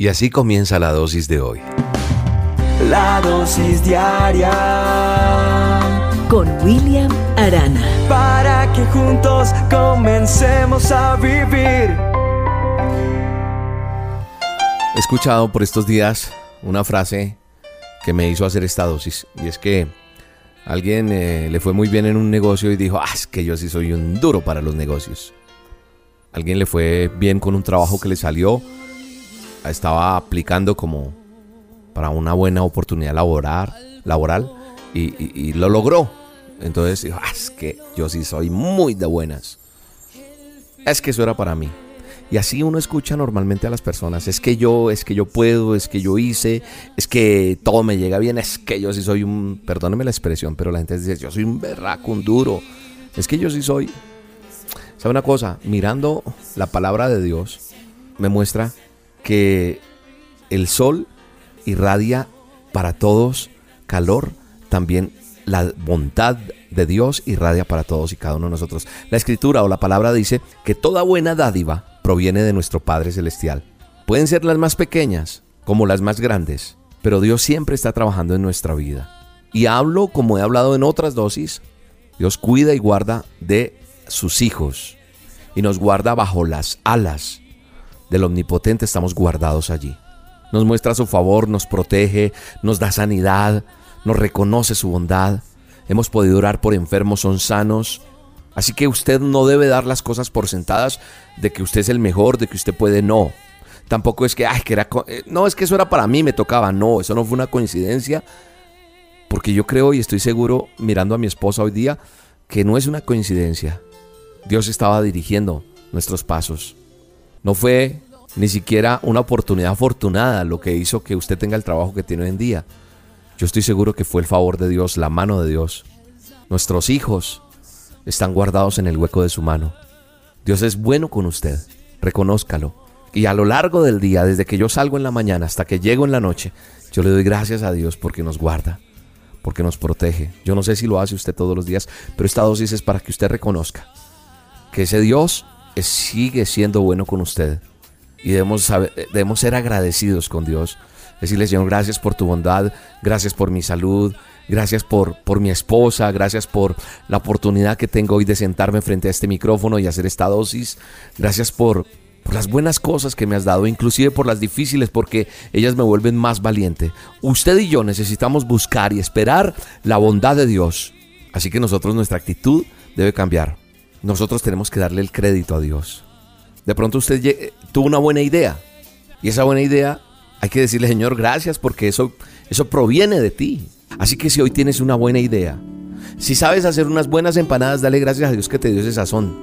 Y así comienza la dosis de hoy. La dosis diaria con William Arana. Para que juntos comencemos a vivir. He escuchado por estos días una frase que me hizo hacer esta dosis. Y es que alguien eh, le fue muy bien en un negocio y dijo, ah, es que yo sí soy un duro para los negocios. Alguien le fue bien con un trabajo que le salió estaba aplicando como para una buena oportunidad laboral, laboral y, lo logró. Entonces dijo, ah, es que yo sí soy muy de buenas. Es que eso era para mí. Y así uno escucha normalmente a las personas, es que yo, es que yo puedo, es que yo hice, es que todo me llega bien, es que yo sí soy un, perdóneme la expresión, pero la gente dice, yo soy un berraco, un duro, es que yo sí soy. ¿Sabe una cosa? Mirando la palabra de Dios, me muestra que el sol irradia para todos calor, también la bondad de Dios irradia para todos y cada uno de nosotros. La escritura o la palabra dice que toda buena dádiva proviene de nuestro Padre Celestial. Pueden ser las más pequeñas como las más grandes, pero Dios siempre está trabajando en nuestra vida. Y hablo como he hablado en otras dosis, Dios cuida y guarda de sus hijos y nos guarda bajo las alas del Omnipotente estamos guardados allí. Nos muestra su favor, nos protege, nos da sanidad, nos reconoce su bondad. Hemos podido orar por enfermos, son sanos. Así que usted no debe dar las cosas por sentadas de que usted es el mejor, de que usted puede, no. Tampoco es que, ay, que era, eh, no, es que eso era para mí, me tocaba. No, eso no fue una coincidencia. Porque yo creo y estoy seguro, mirando a mi esposa hoy día, que no es una coincidencia. Dios estaba dirigiendo nuestros pasos. No fue ni siquiera una oportunidad afortunada lo que hizo que usted tenga el trabajo que tiene hoy en día. Yo estoy seguro que fue el favor de Dios, la mano de Dios. Nuestros hijos están guardados en el hueco de su mano. Dios es bueno con usted, reconózcalo. Y a lo largo del día, desde que yo salgo en la mañana hasta que llego en la noche, yo le doy gracias a Dios porque nos guarda, porque nos protege. Yo no sé si lo hace usted todos los días, pero esta dosis es para que usted reconozca que ese Dios sigue siendo bueno con usted. Y debemos, debemos ser agradecidos con Dios. Decirle, Señor, gracias por tu bondad, gracias por mi salud, gracias por, por mi esposa, gracias por la oportunidad que tengo hoy de sentarme frente a este micrófono y hacer esta dosis. Gracias por, por las buenas cosas que me has dado, inclusive por las difíciles, porque ellas me vuelven más valiente. Usted y yo necesitamos buscar y esperar la bondad de Dios. Así que nosotros nuestra actitud debe cambiar nosotros tenemos que darle el crédito a Dios. De pronto usted tuvo una buena idea y esa buena idea hay que decirle, Señor, gracias porque eso, eso proviene de ti. Así que si hoy tienes una buena idea, si sabes hacer unas buenas empanadas, dale gracias a Dios que te dio ese sazón.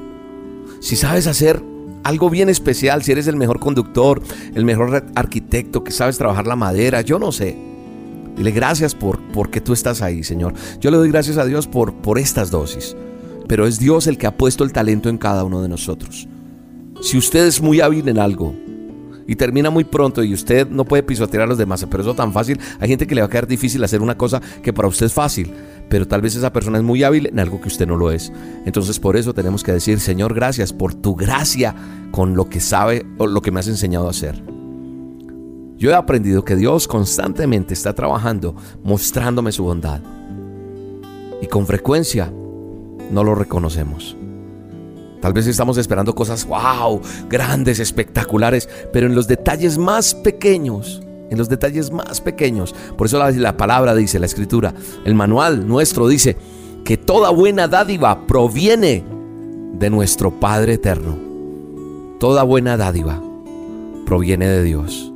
Si sabes hacer algo bien especial, si eres el mejor conductor, el mejor arquitecto, que sabes trabajar la madera, yo no sé. Dile gracias por porque tú estás ahí, Señor. Yo le doy gracias a Dios por, por estas dosis pero es Dios el que ha puesto el talento en cada uno de nosotros. Si usted es muy hábil en algo y termina muy pronto y usted no puede pisotear a los demás, pero eso tan fácil, hay gente que le va a quedar difícil hacer una cosa que para usted es fácil, pero tal vez esa persona es muy hábil en algo que usted no lo es. Entonces por eso tenemos que decir, Señor, gracias por tu gracia con lo que sabe o lo que me has enseñado a hacer. Yo he aprendido que Dios constantemente está trabajando, mostrándome su bondad. Y con frecuencia no lo reconocemos. Tal vez estamos esperando cosas, wow, grandes, espectaculares, pero en los detalles más pequeños, en los detalles más pequeños. Por eso la, palabra dice, la escritura, el manual nuestro dice que toda buena dádiva proviene de nuestro Padre eterno. Toda buena dádiva proviene de Dios.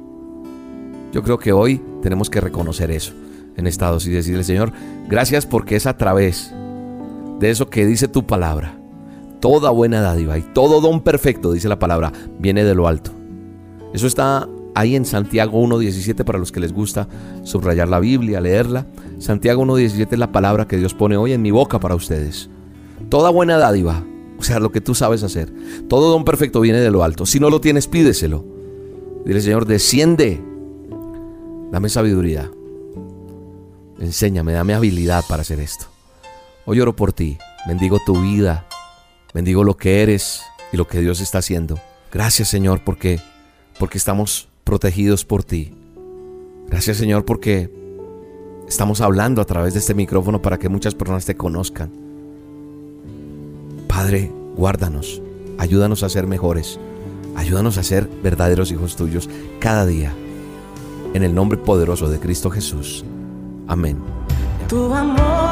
Yo creo que hoy tenemos que reconocer eso en estados y decirle, Señor, gracias porque es a través de eso que dice tu palabra. Toda buena dádiva y todo don perfecto, dice la palabra, viene de lo alto. Eso está ahí en Santiago 1.17 para los que les gusta subrayar la Biblia, leerla. Santiago 1.17 es la palabra que Dios pone hoy en mi boca para ustedes. Toda buena dádiva, o sea, lo que tú sabes hacer. Todo don perfecto viene de lo alto. Si no lo tienes, pídeselo. Dile, Señor, desciende. Dame sabiduría. Enséñame, dame habilidad para hacer esto. Hoy oro por ti, bendigo tu vida, bendigo lo que eres y lo que Dios está haciendo. Gracias Señor porque porque estamos protegidos por ti. Gracias Señor porque estamos hablando a través de este micrófono para que muchas personas te conozcan. Padre, guárdanos, ayúdanos a ser mejores, ayúdanos a ser verdaderos hijos tuyos cada día. En el nombre poderoso de Cristo Jesús. Amén. Tu amor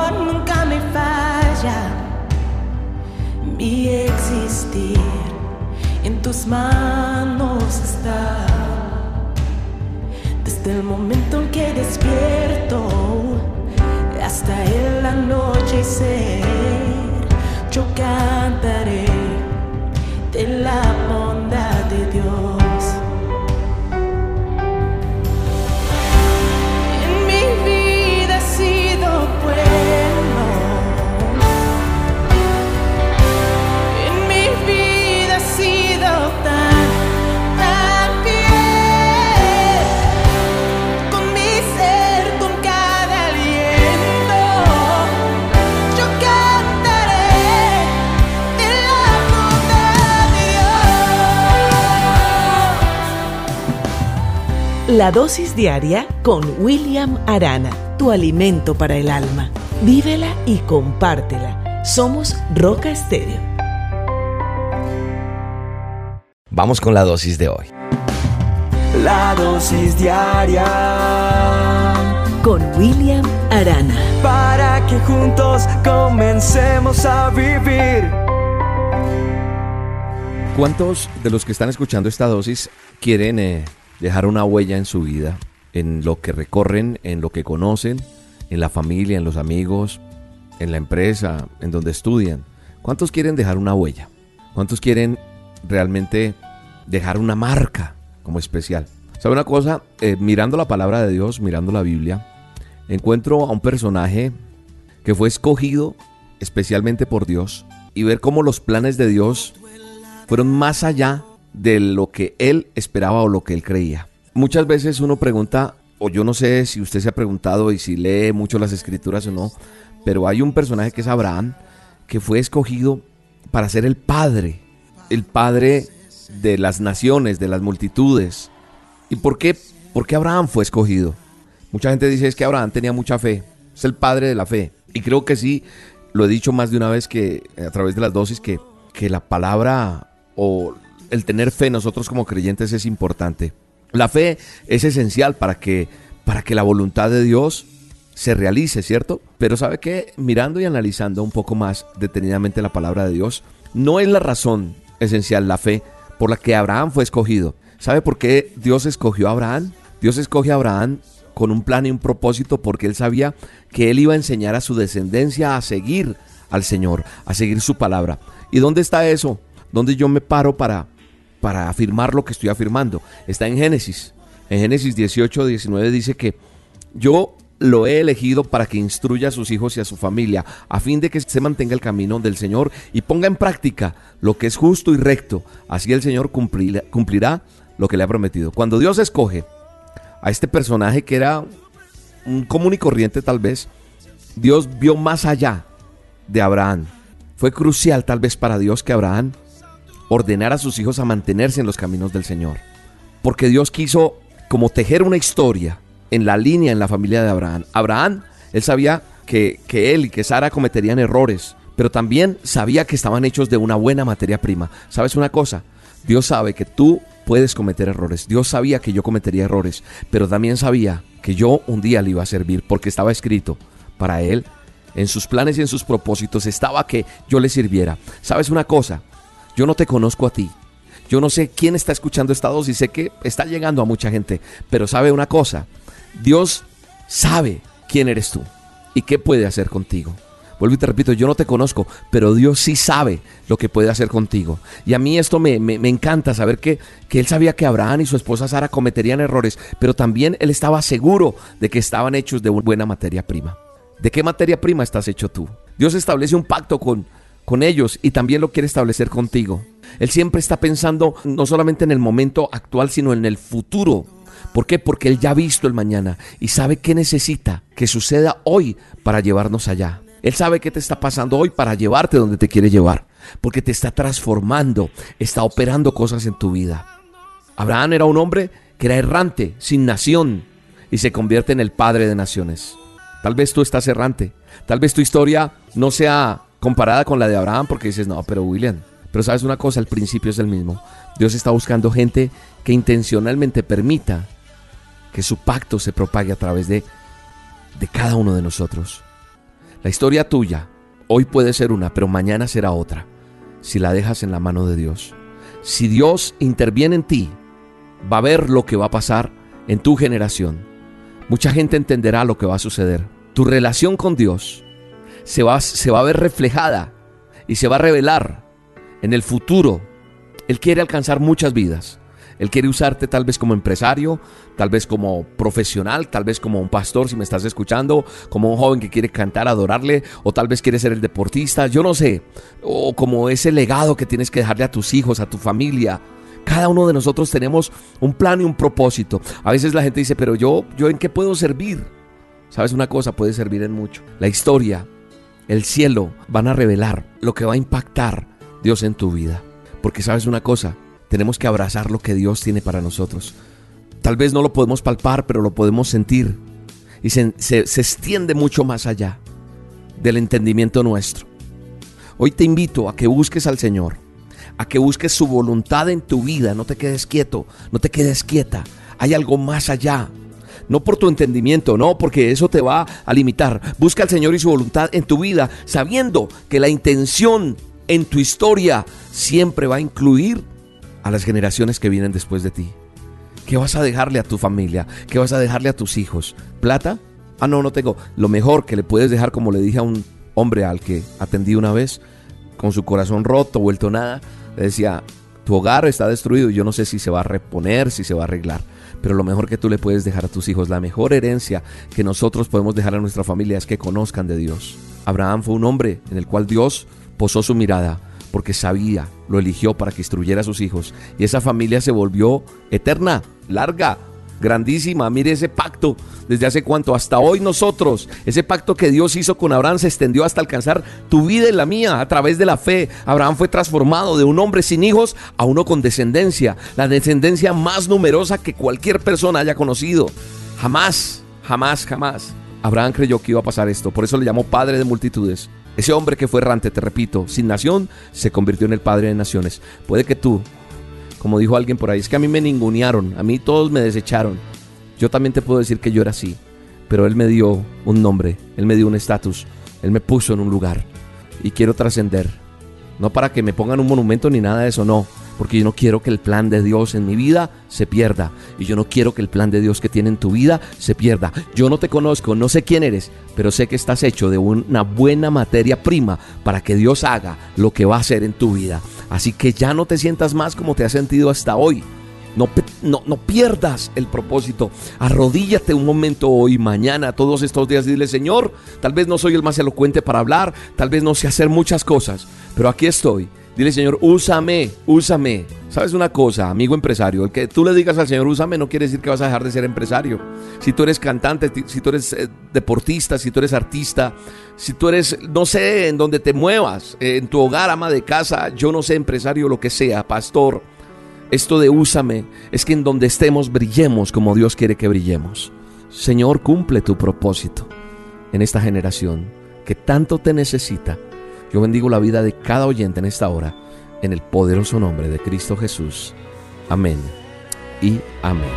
mi existir en tus manos está. Desde el momento en que despierto hasta el anochecer, yo cantaré de la bondad de Dios. La dosis diaria con William Arana, tu alimento para el alma. Vívela y compártela. Somos Roca Estéreo. Vamos con la dosis de hoy. La dosis diaria Con William Arana. para que juntos comencemos a vivir. ¿Cuántos de los que están escuchando esta dosis quieren eh, dejar una huella en su vida? En lo que recorren, en lo que conocen, en la familia, en los amigos, en la empresa, en donde estudian. ¿Cuántos quieren dejar una huella? ¿Cuántos quieren realmente dejar una marca como especial? ¿Sabe una cosa? Eh, mirando la palabra de Dios, mirando la Biblia, encuentro a un personaje que fue escogido especialmente por Dios y ver cómo los planes de Dios fueron más allá de lo que él esperaba o lo que él creía. Muchas veces uno pregunta, o yo no sé si usted se ha preguntado y si lee mucho las escrituras o no, pero hay un personaje que es Abraham, que fue escogido para ser el padre, el padre de las naciones, de las multitudes. ¿Y por qué? ¿Por qué Abraham fue escogido? Mucha gente dice es que Abraham tenía mucha fe, es el padre de la fe. Y creo que sí, lo he dicho más de una vez que a través de las dosis, que, que la palabra o el tener fe nosotros como creyentes es importante. La fe es esencial para que, para que la voluntad de Dios se realice, ¿cierto? Pero sabe que mirando y analizando un poco más detenidamente la palabra de Dios, no es la razón esencial la fe por la que Abraham fue escogido. ¿Sabe por qué Dios escogió a Abraham? Dios escoge a Abraham con un plan y un propósito porque él sabía que él iba a enseñar a su descendencia a seguir al Señor, a seguir su palabra. ¿Y dónde está eso? ¿Dónde yo me paro para, para afirmar lo que estoy afirmando? Está en Génesis. En Génesis 18, 19 dice que yo lo he elegido para que instruya a sus hijos y a su familia, a fin de que se mantenga el camino del Señor y ponga en práctica lo que es justo y recto. Así el Señor cumplirá, cumplirá lo que le ha prometido. Cuando Dios escoge a este personaje que era un común y corriente tal vez, Dios vio más allá de Abraham. Fue crucial tal vez para Dios que Abraham ordenara a sus hijos a mantenerse en los caminos del Señor. Porque Dios quiso como tejer una historia en la línea, en la familia de Abraham. Abraham, él sabía que, que él y que Sara cometerían errores, pero también sabía que estaban hechos de una buena materia prima. ¿Sabes una cosa? Dios sabe que tú puedes cometer errores. Dios sabía que yo cometería errores, pero también sabía que yo un día le iba a servir porque estaba escrito para él. En sus planes y en sus propósitos estaba que yo le sirviera. ¿Sabes una cosa? Yo no te conozco a ti. Yo no sé quién está escuchando esta dosis, sé que está llegando a mucha gente, pero sabe una cosa, Dios sabe quién eres tú y qué puede hacer contigo. Vuelvo y te repito, yo no te conozco, pero Dios sí sabe lo que puede hacer contigo. Y a mí esto me, me- me encanta saber que, que Él sabía que Abraham y su esposa Sara cometerían errores, pero también Él estaba seguro de que estaban hechos de buena materia prima. ¿De qué materia prima estás hecho tú? Dios establece un pacto con, con ellos y también lo quiere establecer contigo. Él siempre está pensando no solamente en el momento actual, sino en el futuro. ¿Por qué? Porque Él ya ha visto el mañana y sabe qué necesita que suceda hoy para llevarnos allá. Él sabe qué te está pasando hoy para llevarte donde te quiere llevar. Porque te está transformando, está operando cosas en tu vida. Abraham era un hombre que era errante, sin nación, y se convierte en el padre de naciones. Tal vez tú estás errante, tal vez tu historia no sea comparada con la de Abraham porque dices, no, pero William, pero sabes una cosa, el principio es el mismo. Dios está buscando gente que intencionalmente permita que su pacto se propague a través de, de cada uno de nosotros. La historia tuya hoy puede ser una, pero mañana será otra, si la dejas en la mano de Dios. Si Dios interviene en ti, va a ver lo que va a pasar en tu generación. Mucha gente entenderá lo que va a suceder. Tu relación con Dios se va, se va a ver reflejada y se va a revelar en el futuro. Él quiere alcanzar muchas vidas. Él quiere usarte tal vez como empresario, tal vez como profesional, tal vez como un pastor si me estás escuchando, como un joven que quiere cantar, adorarle, o tal vez quiere ser el deportista, yo no sé, o como ese legado que tienes que dejarle a tus hijos, a tu familia. Cada uno de nosotros tenemos un plan y un propósito. A veces la gente dice, pero yo, yo en qué puedo servir? ¿Sabes una cosa? Puede servir en mucho. La historia, el cielo van a revelar lo que va a impactar Dios en tu vida. Porque sabes una cosa, tenemos que abrazar lo que Dios tiene para nosotros. Tal vez no lo podemos palpar, pero lo podemos sentir. Y se, se, extiende mucho más allá del entendimiento nuestro. Hoy te invito a que busques al Señor, a que busques su voluntad en tu vida. No te quedes quieto, no te quedes quieta. Hay algo más allá. No por tu entendimiento, no, porque eso te va a limitar. Busca al Señor y su voluntad en tu vida, sabiendo que la intención en tu historia siempre va a incluir a las generaciones que vienen después de ti. ¿Qué vas a dejarle a tu familia? ¿Qué vas a dejarle a tus hijos? ¿Plata? Ah, no, no tengo. Lo mejor que le puedes dejar, como le dije a un hombre al que atendí una vez, con su corazón roto, vuelto nada, le decía, tu hogar está destruido, yo no sé si se va a reponer, si se va a arreglar, pero lo mejor que tú le puedes dejar a tus hijos, la mejor herencia que nosotros podemos dejar a nuestra familia es que conozcan de Dios. Abraham fue un hombre en el cual Dios posó su mirada porque sabía, lo eligió para que instruyera a sus hijos. Y esa familia se volvió eterna, larga, grandísima. Mire ese pacto, desde hace cuánto, hasta hoy nosotros, ese pacto que Dios hizo con Abraham se extendió hasta alcanzar tu vida y la mía a través de la fe. Abraham fue transformado de un hombre sin hijos a uno con descendencia, la descendencia más numerosa que cualquier persona haya conocido. Jamás, jamás, jamás. Abraham creyó que iba a pasar esto, por eso le llamó padre de multitudes. Ese hombre que fue errante, te repito, sin nación, se convirtió en el padre de naciones. Puede que tú, como dijo alguien por ahí, es que a mí me ningunearon, a mí todos me desecharon. Yo también te puedo decir que yo era así, pero Él me dio un nombre, Él me dio un estatus, Él me puso en un lugar y quiero trascender. No para que me pongan un monumento ni nada de eso, no porque yo no quiero que el plan de Dios en mi vida se pierda. Y yo no quiero que el plan de Dios que tiene en tu vida se pierda. Yo no te conozco, no sé quién eres, pero sé que estás hecho de una buena materia prima para que Dios haga lo que va a hacer en tu vida. Así que ya no te sientas más como te has sentido hasta hoy. No, no, no, pierdas el propósito. Arrodíllate un momento hoy, mañana, todos estos días dile, Señor, tal vez no soy el más elocuente para hablar, tal vez no sé hacer muchas cosas, pero aquí estoy Dile, Señor, úsame, úsame. ¿Sabes una cosa, amigo empresario? El que tú le digas al Señor, úsame, no quiere decir que vas a dejar de ser empresario. Si tú eres cantante, si tú eres eh, deportista, si tú eres artista, si tú eres, no sé, en donde te muevas, en tu hogar, ama de casa, yo no sé, empresario, lo que sea, pastor. Esto de úsame es que en donde estemos brillemos como Dios quiere que brillemos. Señor, cumple tu propósito en esta generación que tanto te necesita yo bendigo la vida de cada oyente en esta hora, en el poderoso nombre de Cristo Jesús. Amén y amén.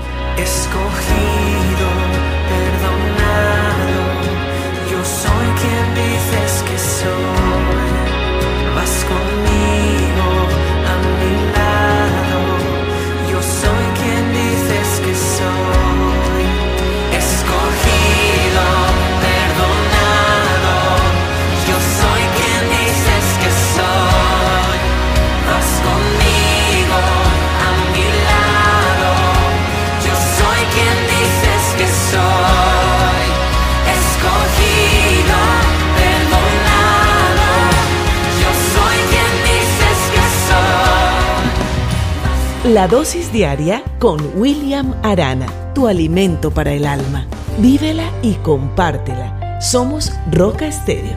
La dosis diaria con William Arana, tu alimento para el alma. Vívela y compártela. Somos Roca Estéreo.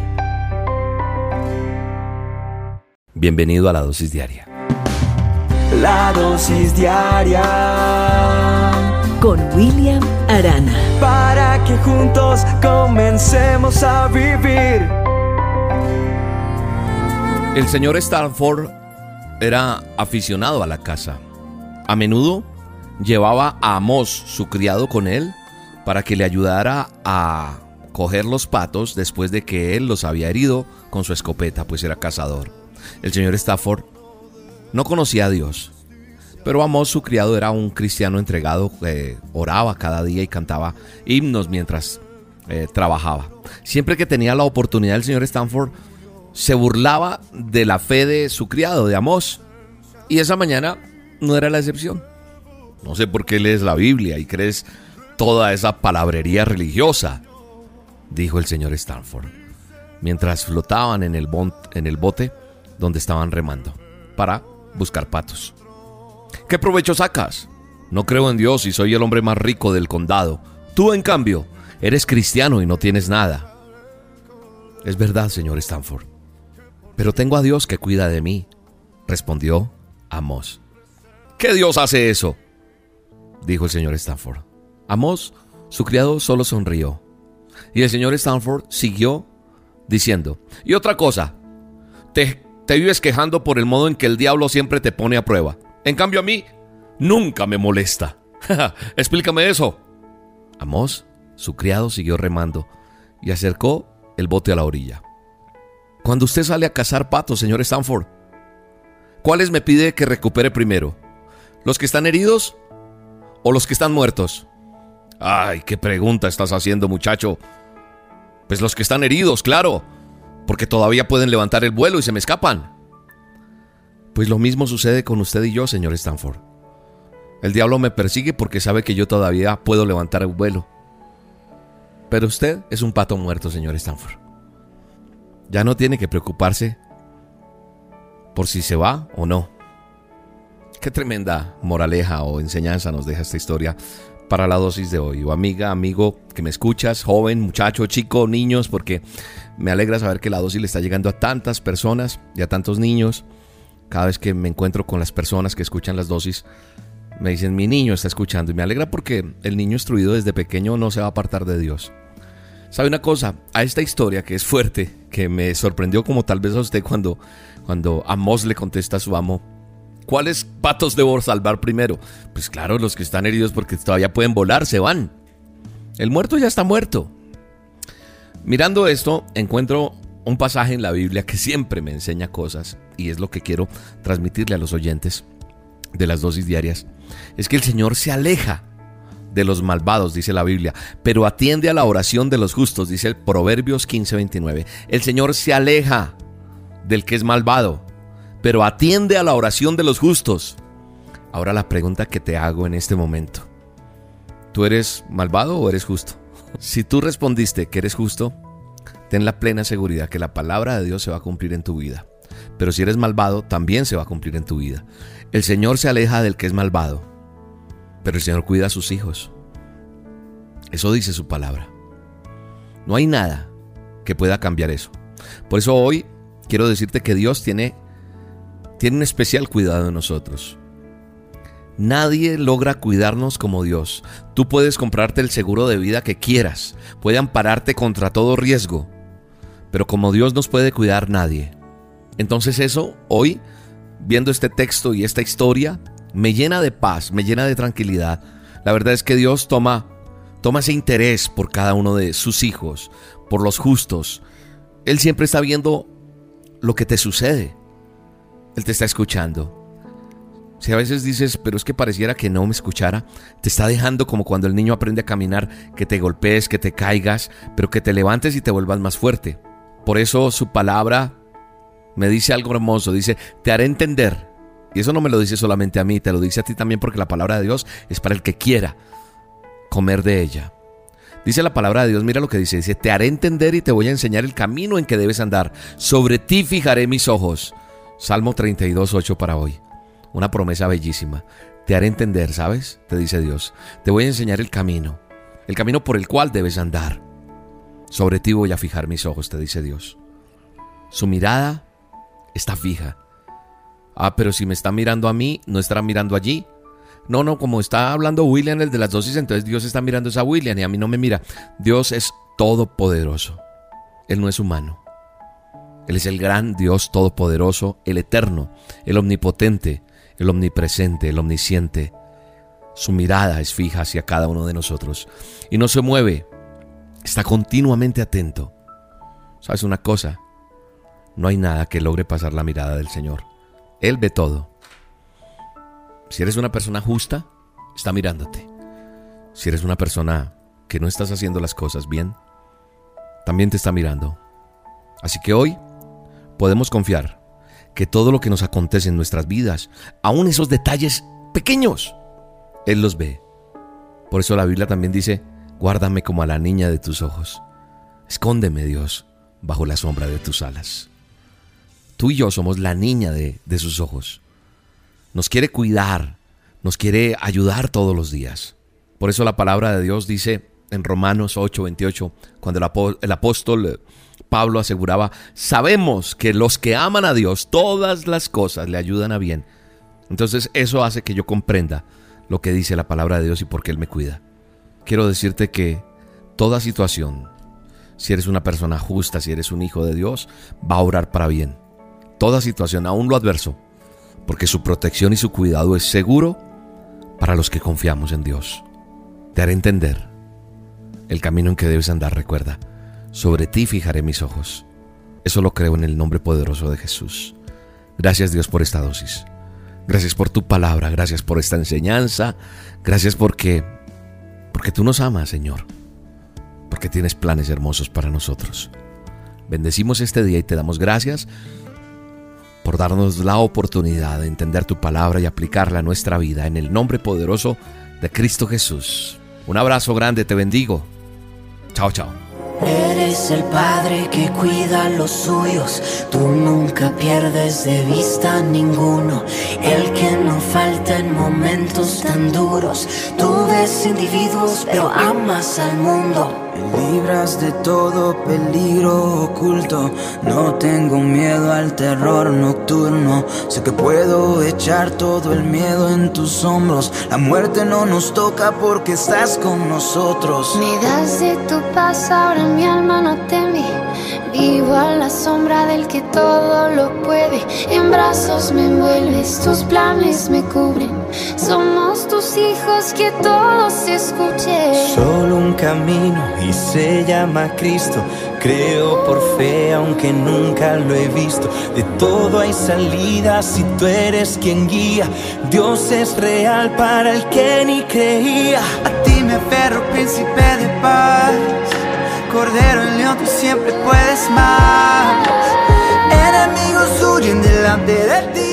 Bienvenido a la dosis diaria. La dosis diaria con William Arana. para que juntos comencemos a vivir. El señor Stanford era aficionado a la caza. A menudo llevaba a Amos, su criado, con él para que le ayudara a coger los patos después de que él los había herido con su escopeta, pues era cazador. El señor Stafford no conocía a Dios, pero Amos, su criado, era un cristiano entregado que oraba cada día y cantaba himnos mientras eh, trabajaba. Siempre que tenía la oportunidad, el señor Stanford se burlaba de la fe de su criado, de Amos. Y esa mañana no era la excepción. No sé por qué lees la Biblia y crees toda esa palabrería religiosa, dijo el señor Stanford, mientras flotaban en el, bote donde estaban remando, para buscar patos. ¿Qué provecho sacas? No creo en Dios y soy el hombre más rico del condado. Tú, en cambio, eres cristiano y no tienes nada. Es verdad, señor Stanford. Pero tengo a Dios que cuida de mí, respondió Amos. ¿Qué Dios hace eso? dijo el señor Stanford. Amos, su criado, solo sonrió. Y el señor Stanford siguió diciendo, y otra cosa, te, te vives quejando por el modo en que el diablo siempre te pone a prueba. En cambio a mí, nunca me molesta. Explícame eso. Amos, su criado, siguió remando y acercó el bote a la orilla. Cuando usted sale a cazar patos, señor Stanford, ¿cuáles me pide que recupere primero? ¿Los que están heridos o los que están muertos? Ay, qué pregunta estás haciendo, muchacho. Pues los que están heridos, claro, porque todavía pueden levantar el vuelo y se me escapan. Pues lo mismo sucede con usted y yo, señor Stanford. El diablo me persigue porque sabe que yo todavía puedo levantar el vuelo. Pero usted es un pato muerto, señor Stanford. Ya no tiene que preocuparse por si se va o no. Qué tremenda moraleja o enseñanza nos deja esta historia para la dosis de hoy. O amiga, amigo que me escuchas, joven, muchacho, chico, niños, porque me alegra saber que la dosis le está llegando a tantas personas y a tantos niños. Cada vez que me encuentro con las personas que escuchan las dosis, me dicen, mi niño está escuchando. Y me alegra porque el niño instruido desde pequeño no se va a apartar de Dios. ¿Sabe una cosa? A esta historia que es fuerte, que me sorprendió como tal vez a usted cuando, cuando Amos le contesta a su amo, ¿cuáles patos debo salvar primero? Pues claro, los que están heridos porque todavía pueden volar, se van. El muerto ya está muerto. Mirando esto, encuentro un pasaje en la Biblia que siempre me enseña cosas y es lo que quiero transmitirle a los oyentes de las dosis diarias. Es que el Señor se aleja de los malvados, dice la Biblia, pero atiende a la oración de los justos, dice el Proverbios 15:29. El Señor se aleja del que es malvado, pero atiende a la oración de los justos. Ahora la pregunta que te hago en este momento. ¿Tú eres malvado o eres justo? Si tú respondiste que eres justo, ten la plena seguridad que la palabra de Dios se va a cumplir en tu vida. Pero si eres malvado, también se va a cumplir en tu vida. El Señor se aleja del que es malvado, pero el Señor cuida a sus hijos. Eso dice su palabra. No hay nada que pueda cambiar eso. Por eso hoy quiero decirte que Dios tiene, tiene un especial cuidado de nosotros. Nadie logra cuidarnos como Dios. Tú puedes comprarte el seguro de vida que quieras, puede ampararte contra todo riesgo, pero como Dios nos puede cuidar nadie. Entonces eso, hoy, viendo este texto y esta historia, me llena de paz, me llena de tranquilidad. La verdad es que Dios toma, toma ese interés por cada uno de sus hijos, por los justos. Él siempre está viendo lo que te sucede. Él te está escuchando. Si a veces dices, pero es que pareciera que no me escuchara, te está dejando como cuando el niño aprende a caminar, que te golpees, que te caigas, pero que te levantes y te vuelvas más fuerte. Por eso su palabra me dice algo hermoso, dice, te haré entender. Y eso no me lo dice solamente a mí, te lo dice a ti también porque la palabra de Dios es para el que quiera comer de ella. Dice la palabra de Dios, mira lo que dice, dice, te haré entender y te voy a enseñar el camino en que debes andar. Sobre ti fijaré mis ojos. Salmo 32, 8 para hoy. Una promesa bellísima. Te haré entender, ¿sabes? Te dice Dios. Te voy a enseñar el camino. El camino por el cual debes andar. Sobre ti voy a fijar mis ojos, te dice Dios. Su mirada está fija. Ah, pero si me está mirando a mí, ¿no estará mirando allí? No, no, como está hablando William, el de las dosis, entonces Dios está mirando a William y a mí no me mira. Dios es todopoderoso. Él no es humano. Él es el gran Dios todopoderoso, el eterno, el omnipotente, el omnipresente, el omnisciente. Su mirada es fija hacia cada uno de nosotros y no se mueve. Está continuamente atento. ¿Sabes una cosa? No hay nada que logre pasar la mirada del Señor. Él ve todo. Si eres una persona justa, está mirándote. Si eres una persona que no estás haciendo las cosas bien, también te está mirando. Así que hoy podemos confiar que todo lo que nos acontece en nuestras vidas, aun esos detalles pequeños, Él los ve. Por eso la Biblia también dice, guárdame como a la niña de tus ojos. Escóndeme, Dios, bajo la sombra de tus alas. Tú y yo somos la niña de, sus ojos. Nos quiere cuidar, nos quiere ayudar todos los días. Por eso la palabra de Dios dice en Romanos 8:28, cuando el, apó- el apóstol Pablo aseguraba, sabemos que los que aman a Dios, todas las cosas le ayudan a bien. Entonces eso hace que yo comprenda lo que dice la palabra de Dios y por qué Él me cuida. Quiero decirte que toda situación, si eres una persona justa, si eres un hijo de Dios, va a orar para bien. Toda situación, aún lo adverso, porque su protección y su cuidado es seguro para los que confiamos en Dios. Te haré entender el camino en que debes andar, recuerda. Sobre ti fijaré mis ojos. Eso lo creo en el nombre poderoso de Jesús. Gracias Dios por esta dosis. Gracias por tu palabra, gracias por esta enseñanza, gracias porque porque tú nos amas, Señor. Porque tienes planes hermosos para nosotros. Bendecimos este día y te damos gracias por darnos la oportunidad de entender tu palabra y aplicarla a nuestra vida en el nombre poderoso de Cristo Jesús. Un abrazo grande, te bendigo. Chao, chao. Eres el padre que cuida los suyos, tú nunca pierdes de vista a ninguno, el que no falta en momentos tan duros, tú ves individuos pero amas al mundo. Me libras de todo peligro oculto. No tengo miedo al terror nocturno. Sé que puedo echar todo el miedo en tus hombros. La muerte no nos toca porque estás con nosotros. Me das de tu paz, ahora mi alma no teme. Vivo a la sombra del que todo lo puede. En brazos me envuelves, tus planes me cubren. Somos tus hijos, que todos escuchen. Solo un camino y se llama Cristo. Creo por fe aunque nunca lo he visto. De todo hay salida si tú eres quien guía. Dios es real para el que ni creía. A ti me aferro, príncipe de paz. Cordero en león, tú siempre puedes más. Enemigos huyen delante de ti.